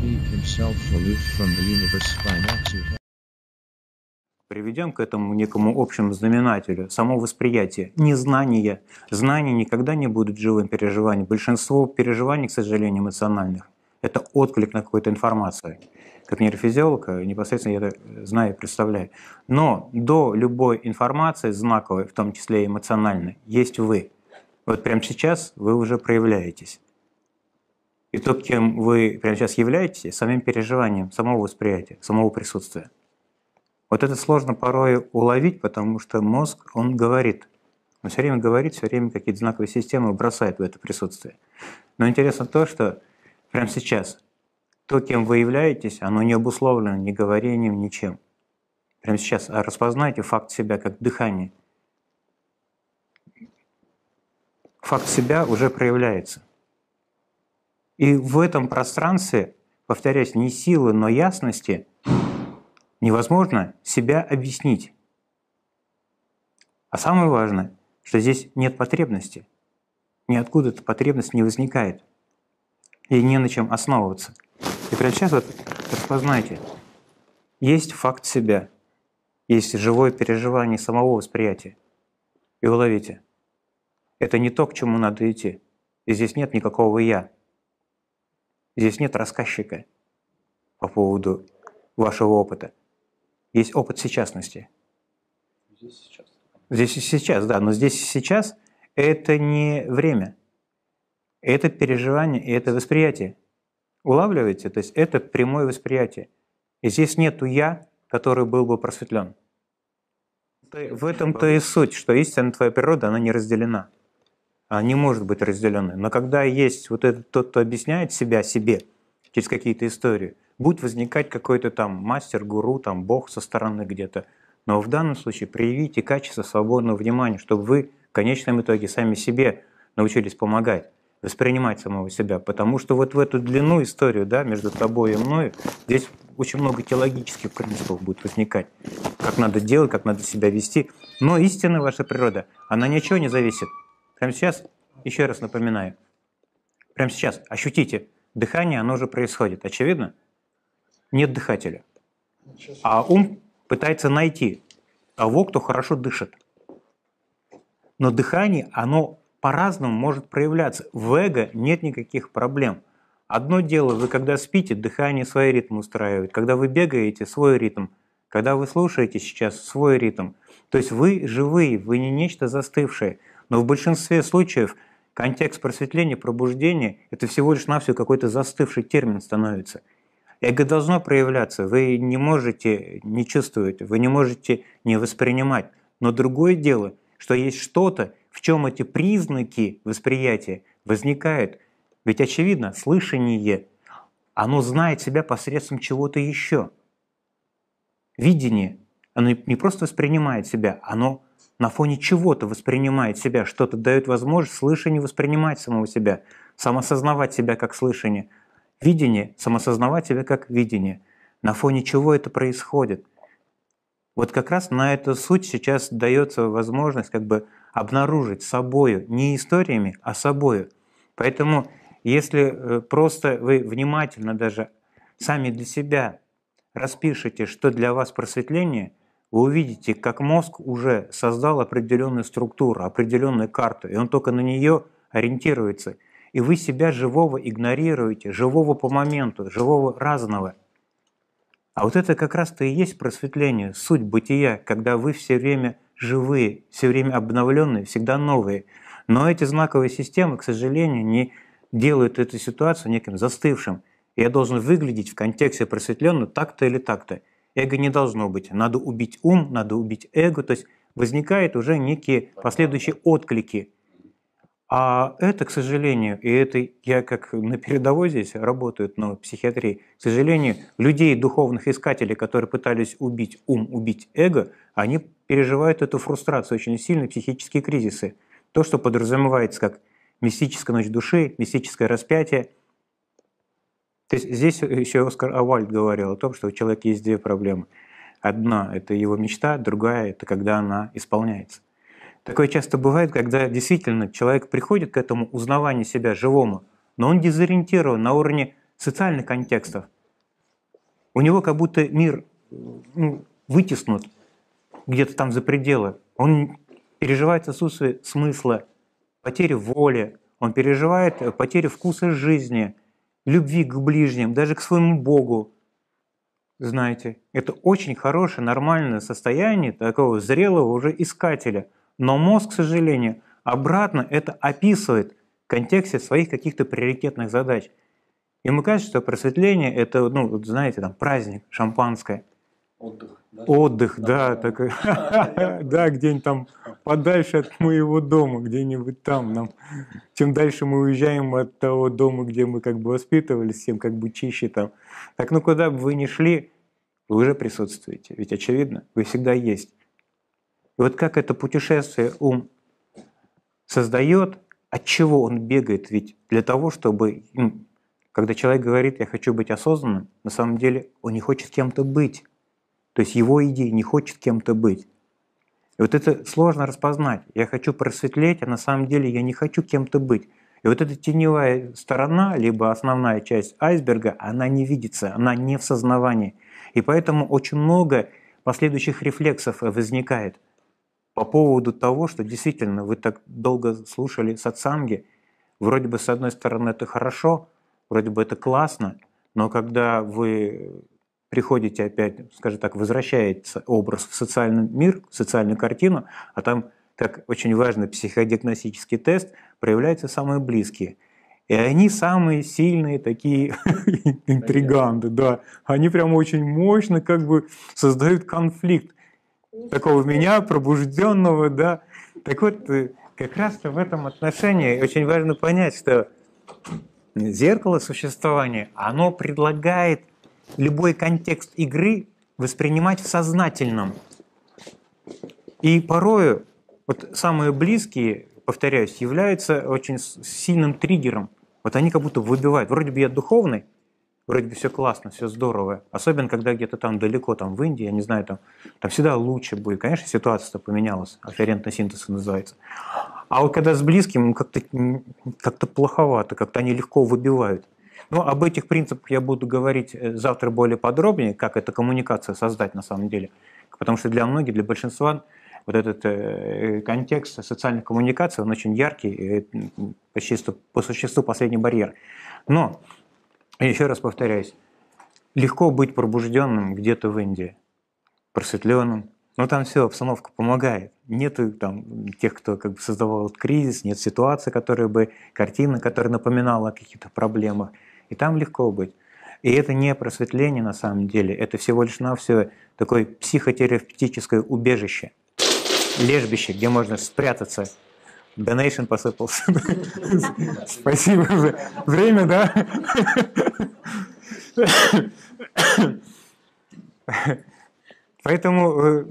keep himself aloof from the universe by not to Приведем к этому некому общему знаменателю, само восприятие, незнание. Знание никогда не будет живым переживанием. Большинство переживаний, к сожалению, эмоциональных, это отклик на какую-то информацию. Как нейрофизиолог, непосредственно я это знаю и представляю. Но до любой информации, знаковой, в том числе и эмоциональной, есть вы. Вот прямо сейчас вы уже проявляетесь. И то, кем вы прямо сейчас являетесь, самим переживанием, самого восприятия, самого присутствия. Вот это сложно порой уловить, потому что мозг, он говорит. Он все время говорит, все время какие-то знаковые системы бросает в это присутствие. Но интересно то, что прямо сейчас то, кем вы являетесь, оно не обусловлено ни говорением, ничем. Прямо сейчас а распознайте факт себя как дыхание. Факт себя уже проявляется. И в этом пространстве, повторяюсь, не силы, но ясности невозможно себя объяснить. А самое важное, что здесь нет потребности. Ниоткуда эта потребность не возникает. И не на чем основываться. И прямо сейчас вот распознайте. Есть факт себя, есть живое переживание самого восприятия. И уловите. Это не то, к чему надо идти. И здесь нет никакого «я». Здесь нет рассказчика по поводу вашего опыта. Есть опыт сейчасности. Здесь сейчас. Здесь и сейчас, да. Но здесь и сейчас это не время. Это переживание и это восприятие. Улавливаете? То есть это прямое восприятие. И здесь нету «я», который был бы просветлен. В этом-то и суть, что истинная твоя природа, она не разделена. Она не может быть разделенной. Но когда есть вот этот тот, кто объясняет себя себе через какие-то истории, будет возникать какой-то там мастер, гуру, там бог со стороны где-то. Но в данном случае проявите качество свободного внимания, чтобы вы в конечном итоге сами себе научились помогать воспринимать самого себя, потому что вот в эту длину историю, да, между тобой и мной, здесь очень много теологических принципов будет возникать, как надо делать, как надо себя вести. Но истинная ваша природа, она ничего не зависит Прямо сейчас, еще раз напоминаю, прямо сейчас ощутите, дыхание, оно уже происходит. Очевидно? Нет дыхателя. А ум пытается найти того, кто хорошо дышит. Но дыхание, оно по-разному может проявляться. В эго нет никаких проблем. Одно дело, вы когда спите, дыхание свой ритм устраивает. Когда вы бегаете, свой ритм. Когда вы слушаете сейчас, свой ритм. То есть вы живые, вы не нечто застывшее. Но в большинстве случаев контекст просветления, пробуждения – это всего лишь навсего какой-то застывший термин становится. Эго должно проявляться, вы не можете не чувствовать, вы не можете не воспринимать. Но другое дело, что есть что-то, в чем эти признаки восприятия возникают. Ведь очевидно, слышание, оно знает себя посредством чего-то еще. Видение, оно не просто воспринимает себя, оно на фоне чего-то воспринимает себя, что-то дает возможность слышание воспринимать самого себя, самосознавать себя как слышание, видение, самосознавать себя как видение. На фоне чего это происходит? Вот как раз на эту суть сейчас дается возможность как бы обнаружить собою, не историями, а собою. Поэтому если э, просто вы внимательно даже сами для себя распишите, что для вас просветление – вы увидите, как мозг уже создал определенную структуру, определенную карту, и он только на нее ориентируется. И вы себя живого игнорируете, живого по моменту, живого разного. А вот это как раз-то и есть просветление, суть бытия, когда вы все время живые, все время обновленные, всегда новые. Но эти знаковые системы, к сожалению, не делают эту ситуацию неким застывшим. Я должен выглядеть в контексте просветленного так-то или так-то. Эго не должно быть. Надо убить ум, надо убить эго. То есть возникают уже некие последующие отклики. А это, к сожалению, и это я как на передовой здесь работаю, но психиатрии, к сожалению, людей, духовных искателей, которые пытались убить ум, убить эго, они переживают эту фрустрацию, очень сильные психические кризисы. То, что подразумевается как мистическая ночь души, мистическое распятие – то есть здесь еще Оскар Авальд говорил о том, что у человека есть две проблемы. Одна – это его мечта, другая – это когда она исполняется. Такое часто бывает, когда действительно человек приходит к этому узнаванию себя живому, но он дезориентирован на уровне социальных контекстов. У него как будто мир ну, вытеснут где-то там за пределы. Он переживает отсутствие смысла, потери воли, он переживает потерю вкуса жизни, любви к ближним, даже к своему Богу. Знаете, это очень хорошее, нормальное состояние такого зрелого уже искателя. Но мозг, к сожалению, обратно это описывает в контексте своих каких-то приоритетных задач. Ему кажется, что просветление – это, ну, знаете, там праздник, шампанское. Отдых. Да? Отдых, да, такой, да, где-нибудь там подальше от моего дома, где-нибудь там. Нам, чем дальше мы уезжаем от того дома, где мы как бы воспитывались, тем как бы чище там. Так, ну куда бы вы ни шли, вы уже присутствуете. Ведь очевидно, вы всегда есть. И вот как это путешествие ум создает, от чего он бегает? Ведь для того, чтобы, когда человек говорит, я хочу быть осознанным, на самом деле он не хочет кем-то быть. То есть его идея не хочет кем-то быть. И вот это сложно распознать. Я хочу просветлеть, а на самом деле я не хочу кем-то быть. И вот эта теневая сторона, либо основная часть айсберга, она не видится, она не в сознавании. И поэтому очень много последующих рефлексов возникает по поводу того, что действительно вы так долго слушали сатсанги. Вроде бы, с одной стороны, это хорошо, вроде бы это классно, но когда вы приходите опять, скажем так, возвращается образ в социальный мир, в социальную картину, а там, как очень важный психодиагностический тест, проявляются самые близкие. И они самые сильные такие интриганты, да. Они прям очень мощно как бы создают конфликт такого меня, пробужденного, да. Так вот, э, как раз-то в этом отношении очень важно понять, что зеркало существования, оно предлагает любой контекст игры воспринимать в сознательном. И порою вот самые близкие, повторяюсь, являются очень сильным триггером. Вот они как будто выбивают. Вроде бы я духовный, вроде бы все классно, все здорово. Особенно, когда где-то там далеко, там в Индии, я не знаю, там, там всегда лучше будет. Конечно, ситуация-то поменялась, афферентный синтез называется. А вот когда с близким, как-то как плоховато, как-то они легко выбивают. Но об этих принципах я буду говорить э, завтра более подробнее, как эта коммуникация создать на самом деле. Потому что для многих, для большинства вот этот э, контекст социальных коммуникаций, он очень яркий, по существу, по существу последний барьер. Но, еще раз повторяюсь, легко быть пробужденным где-то в Индии, просветленным, но там все, обстановка помогает. Нет там тех, кто как бы создавал кризис, нет ситуации, которая бы, картина, которая напоминала о каких-то проблемах. И там легко быть. И это не просветление на самом деле, это всего лишь навсего такое психотерапевтическое убежище, лежбище, где можно спрятаться. Донейшн посыпался. Спасибо за время, да? Поэтому э,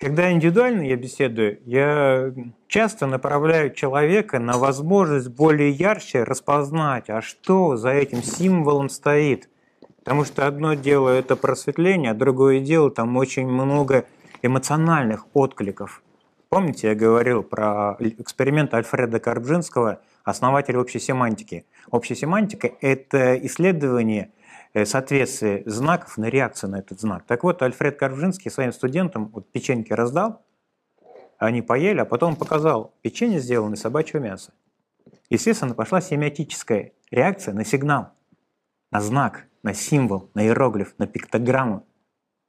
когда индивидуально я беседую, я часто направляю человека на возможность более ярче распознать, а что за этим символом стоит. Потому что одно дело это просветление, а другое дело там очень много эмоциональных откликов. Помните, я говорил про эксперимент Альфреда Карбжинского, основателя общей семантики. Общая семантика – это исследование соответствие знаков на реакцию на этот знак. Так вот, Альфред Карвжинский своим студентам вот печеньки раздал, они поели, а потом показал печенье, сделанное из собачьего мяса. Естественно, пошла семиотическая реакция на сигнал, на знак, на символ, на иероглиф, на пиктограмму.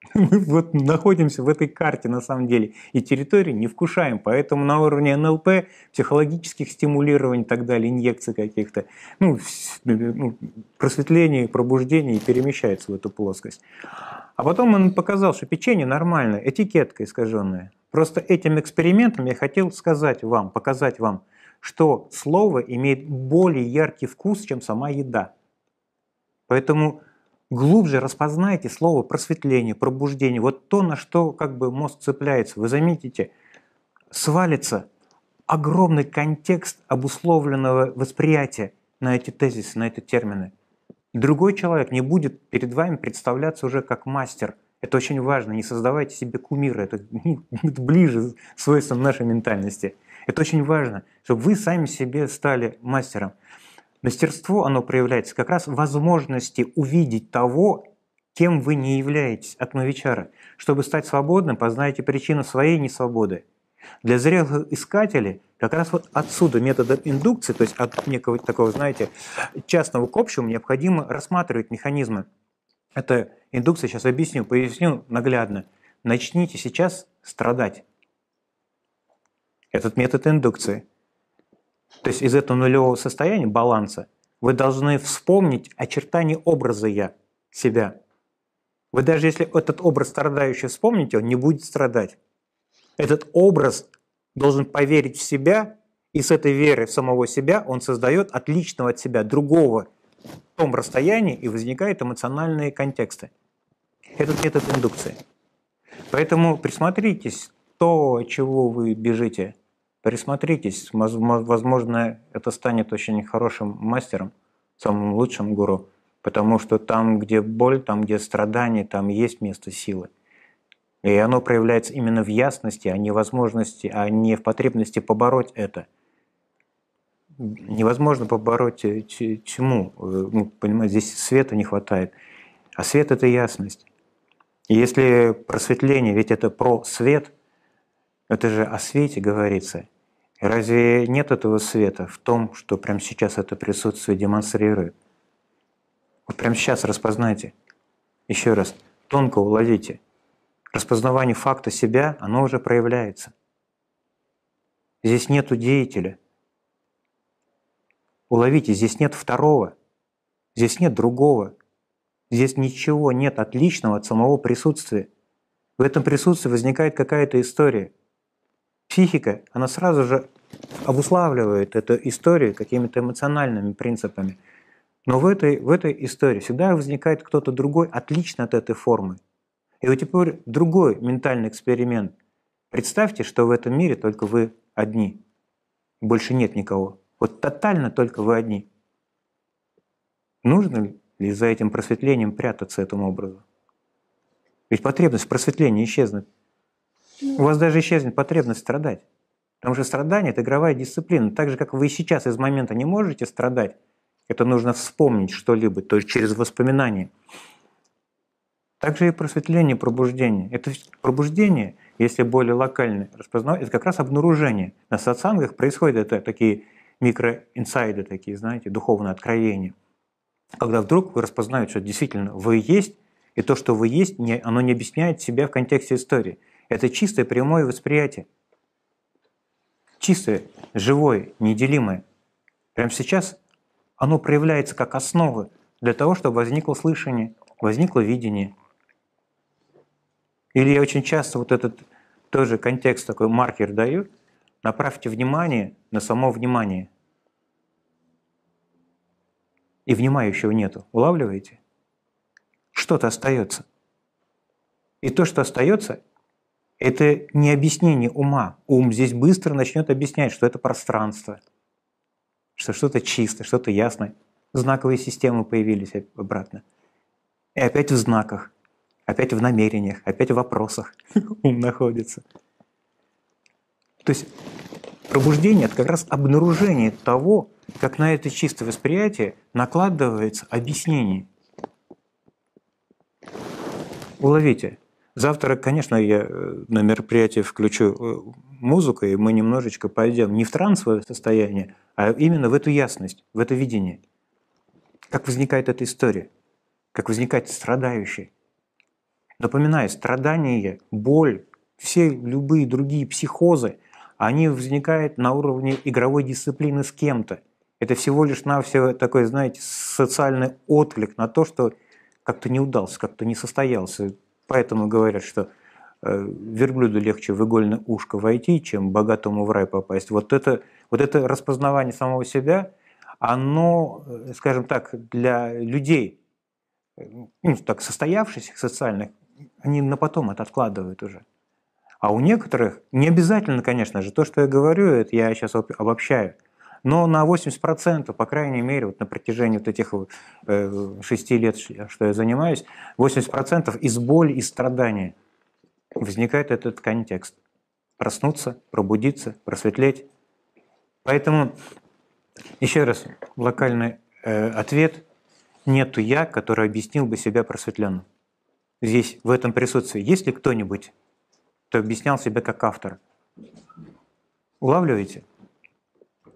Мы вот находимся в этой карте на самом деле и территории не вкушаем, поэтому на уровне НЛП, психологических стимулирований и так далее, инъекций каких-то, ну, ну, просветление, пробуждение перемещается в эту плоскость. А потом он показал, что печенье нормальное, этикетка искаженная. Просто этим экспериментом я хотел сказать вам, показать вам, что слово имеет более яркий вкус, чем сама еда. Поэтому глубже распознайте слово просветление, пробуждение, вот то, на что как бы мозг цепляется. Вы заметите, свалится огромный контекст обусловленного восприятия на эти тезисы, на эти термины. Другой человек не будет перед вами представляться уже как мастер. Это очень важно. Не создавайте себе кумира. Это, это ближе свойством нашей ментальности. Это очень важно, чтобы вы сами себе стали мастером. Мастерство, оно проявляется как раз в возможности увидеть того, кем вы не являетесь от новичара. Чтобы стать свободным, познайте причину своей несвободы. Для зрелых искателей как раз вот отсюда методом индукции, то есть от некого такого, знаете, частного к общему, необходимо рассматривать механизмы. Это индукция, сейчас объясню, поясню наглядно. Начните сейчас страдать. Этот метод индукции. То есть из этого нулевого состояния, баланса, вы должны вспомнить очертания образа «я», себя. Вы даже если этот образ страдающий вспомните, он не будет страдать. Этот образ должен поверить в себя, и с этой верой в самого себя он создает отличного от себя, другого в том расстоянии, и возникают эмоциональные контексты. Этот метод индукции. Поэтому присмотритесь, то, чего вы бежите, присмотритесь. Возможно, это станет очень хорошим мастером, самым лучшим гуру, потому что там, где боль, там, где страдания, там есть место силы. И оно проявляется именно в ясности, а не в возможности, а не в потребности побороть это. Невозможно побороть э, чему? Э, ну, понимаете, здесь света не хватает. А свет – это ясность. И если просветление, ведь это про свет, это же о свете говорится. Разве нет этого света в том, что прямо сейчас это присутствие демонстрирует? Вот прямо сейчас распознайте. Еще раз, тонко уловите – распознавание факта себя, оно уже проявляется. Здесь нету деятеля. Уловите, здесь нет второго, здесь нет другого, здесь ничего нет отличного от самого присутствия. В этом присутствии возникает какая-то история. Психика, она сразу же обуславливает эту историю какими-то эмоциональными принципами. Но в этой, в этой истории всегда возникает кто-то другой, отлично от этой формы. И вот теперь другой ментальный эксперимент. Представьте, что в этом мире только вы одни. Больше нет никого. Вот тотально только вы одни. Нужно ли за этим просветлением прятаться этому образу? Ведь потребность в просветлении исчезнет. У вас даже исчезнет потребность страдать. Потому что страдание – это игровая дисциплина. Так же, как вы сейчас из момента не можете страдать, это нужно вспомнить что-либо, то есть через воспоминания – также и просветление, пробуждение. Это пробуждение, если более локальное, распознавать, это как раз обнаружение. На сатсангах происходят это такие микроинсайды, такие, знаете, духовные откровения. Когда вдруг вы распознаете, что действительно вы есть, и то, что вы есть, не, оно не объясняет себя в контексте истории. Это чистое прямое восприятие. Чистое, живое, неделимое. Прямо сейчас оно проявляется как основа для того, чтобы возникло слышание, возникло видение – или я очень часто вот этот тоже контекст, такой маркер даю, направьте внимание на само внимание. И внимающего нету. Улавливаете? Что-то остается. И то, что остается, это не объяснение ума. Ум здесь быстро начнет объяснять, что это пространство, что что-то чисто, что-то ясное. Знаковые системы появились обратно. И опять в знаках опять в намерениях, опять в вопросах ум находится. То есть пробуждение – это как раз обнаружение того, как на это чистое восприятие накладывается объяснение. Уловите. Завтра, конечно, я э, на мероприятие включу э, музыку, и мы немножечко пойдем не в трансовое состояние, а именно в эту ясность, в это видение. Как возникает эта история, как возникает страдающий, Напоминаю, страдания, боль, все любые другие психозы, они возникают на уровне игровой дисциплины с кем-то. Это всего лишь навсего такой, знаете, социальный отклик на то, что как-то не удался, как-то не состоялся. Поэтому говорят, что э, верблюду легче в игольное ушко войти, чем богатому в рай попасть. Вот это, вот это распознавание самого себя, оно, э, скажем так, для людей, э, ну, так, состоявшихся социальных, они на потом это откладывают уже. А у некоторых, не обязательно, конечно же, то, что я говорю, это я сейчас обобщаю, но на 80%, по крайней мере, вот на протяжении вот этих э, шести лет, что я занимаюсь, 80% из боли и страдания возникает этот контекст. Проснуться, пробудиться, просветлеть. Поэтому Еще раз, локальный э, ответ. Нету я, который объяснил бы себя просветленным. Здесь, в этом присутствии, есть ли кто-нибудь, кто объяснял себя как автор? Улавливаете?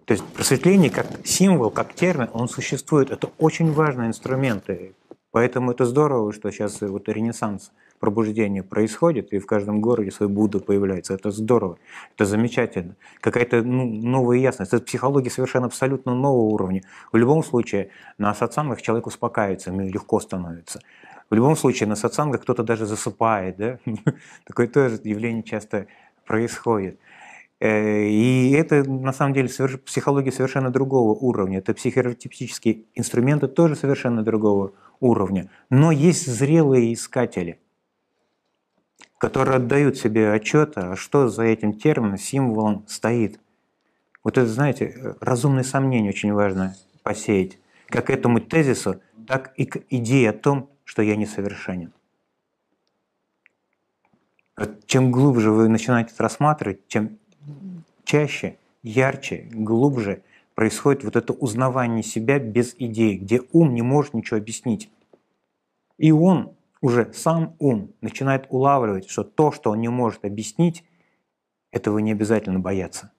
То есть просветление как символ, как термин, он существует. Это очень важный инструмент. Поэтому это здорово, что сейчас вот ренессанс пробуждение происходит, и в каждом городе свой Будда появляется. Это здорово, это замечательно. Какая-то ну, новая ясность. Это психология совершенно абсолютно нового уровня. В любом случае на сатсангах человек успокаивается, легко становится. В любом случае на сатсангах кто-то даже засыпает. Да? Такое тоже явление часто происходит. Э, и это на самом деле психология совершенно другого уровня. Это психотерапевтические инструменты тоже совершенно другого уровня. Но есть зрелые искатели, которые отдают себе отчет, а что за этим термином, символом стоит. Вот это, знаете, разумное сомнение очень важно посеять. Как этому тезису, так и к идее о том, что я несовершенен. Чем глубже вы начинаете это рассматривать, тем чаще, ярче, глубже происходит вот это узнавание себя без идей, где ум не может ничего объяснить. И он, уже сам ум, начинает улавливать, что то, что он не может объяснить, этого не обязательно бояться.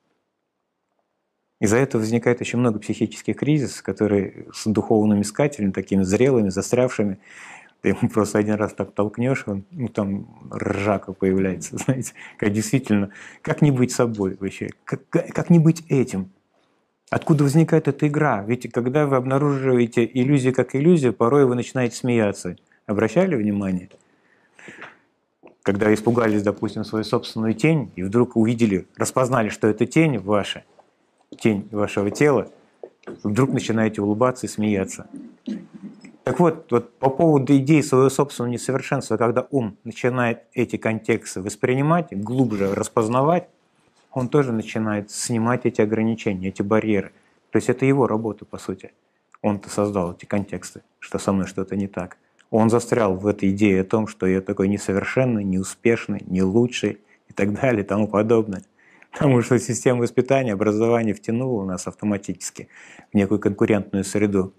Из-за этого возникает очень много психических кризисов, которые с духовными искателями, такими зрелыми, застрявшими, ты ему просто один раз так толкнешь, он, ну там ржака появляется, знаете, как действительно, как не быть собой вообще, как, как не быть этим. Откуда возникает эта игра? Ведь когда вы обнаруживаете иллюзию как иллюзию, порой вы начинаете смеяться. Обращали внимание? Когда испугались, допустим, свою собственную тень, и вдруг увидели, распознали, что это тень ваша, тень вашего тела, вдруг начинаете улыбаться и смеяться. Так вот, вот по поводу идеи своего собственного несовершенства, когда ум начинает эти контексты воспринимать, глубже распознавать, он тоже начинает снимать эти ограничения, эти барьеры. То есть это его работа, по сути. Он-то создал эти контексты, что со мной что-то не так. Он застрял в этой идее о том, что я такой несовершенный, неуспешный, не лучший и так далее и тому подобное. Потому что система воспитания, образования втянула нас автоматически в некую конкурентную среду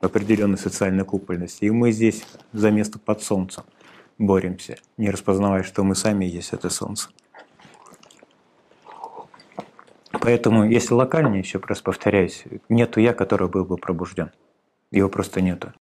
определенной социальной купольности. И мы здесь за место под солнцем боремся, не распознавая, что мы сами есть это солнце. Поэтому, если локально, еще раз повторяюсь, нету я, который был бы пробужден. Его просто нету.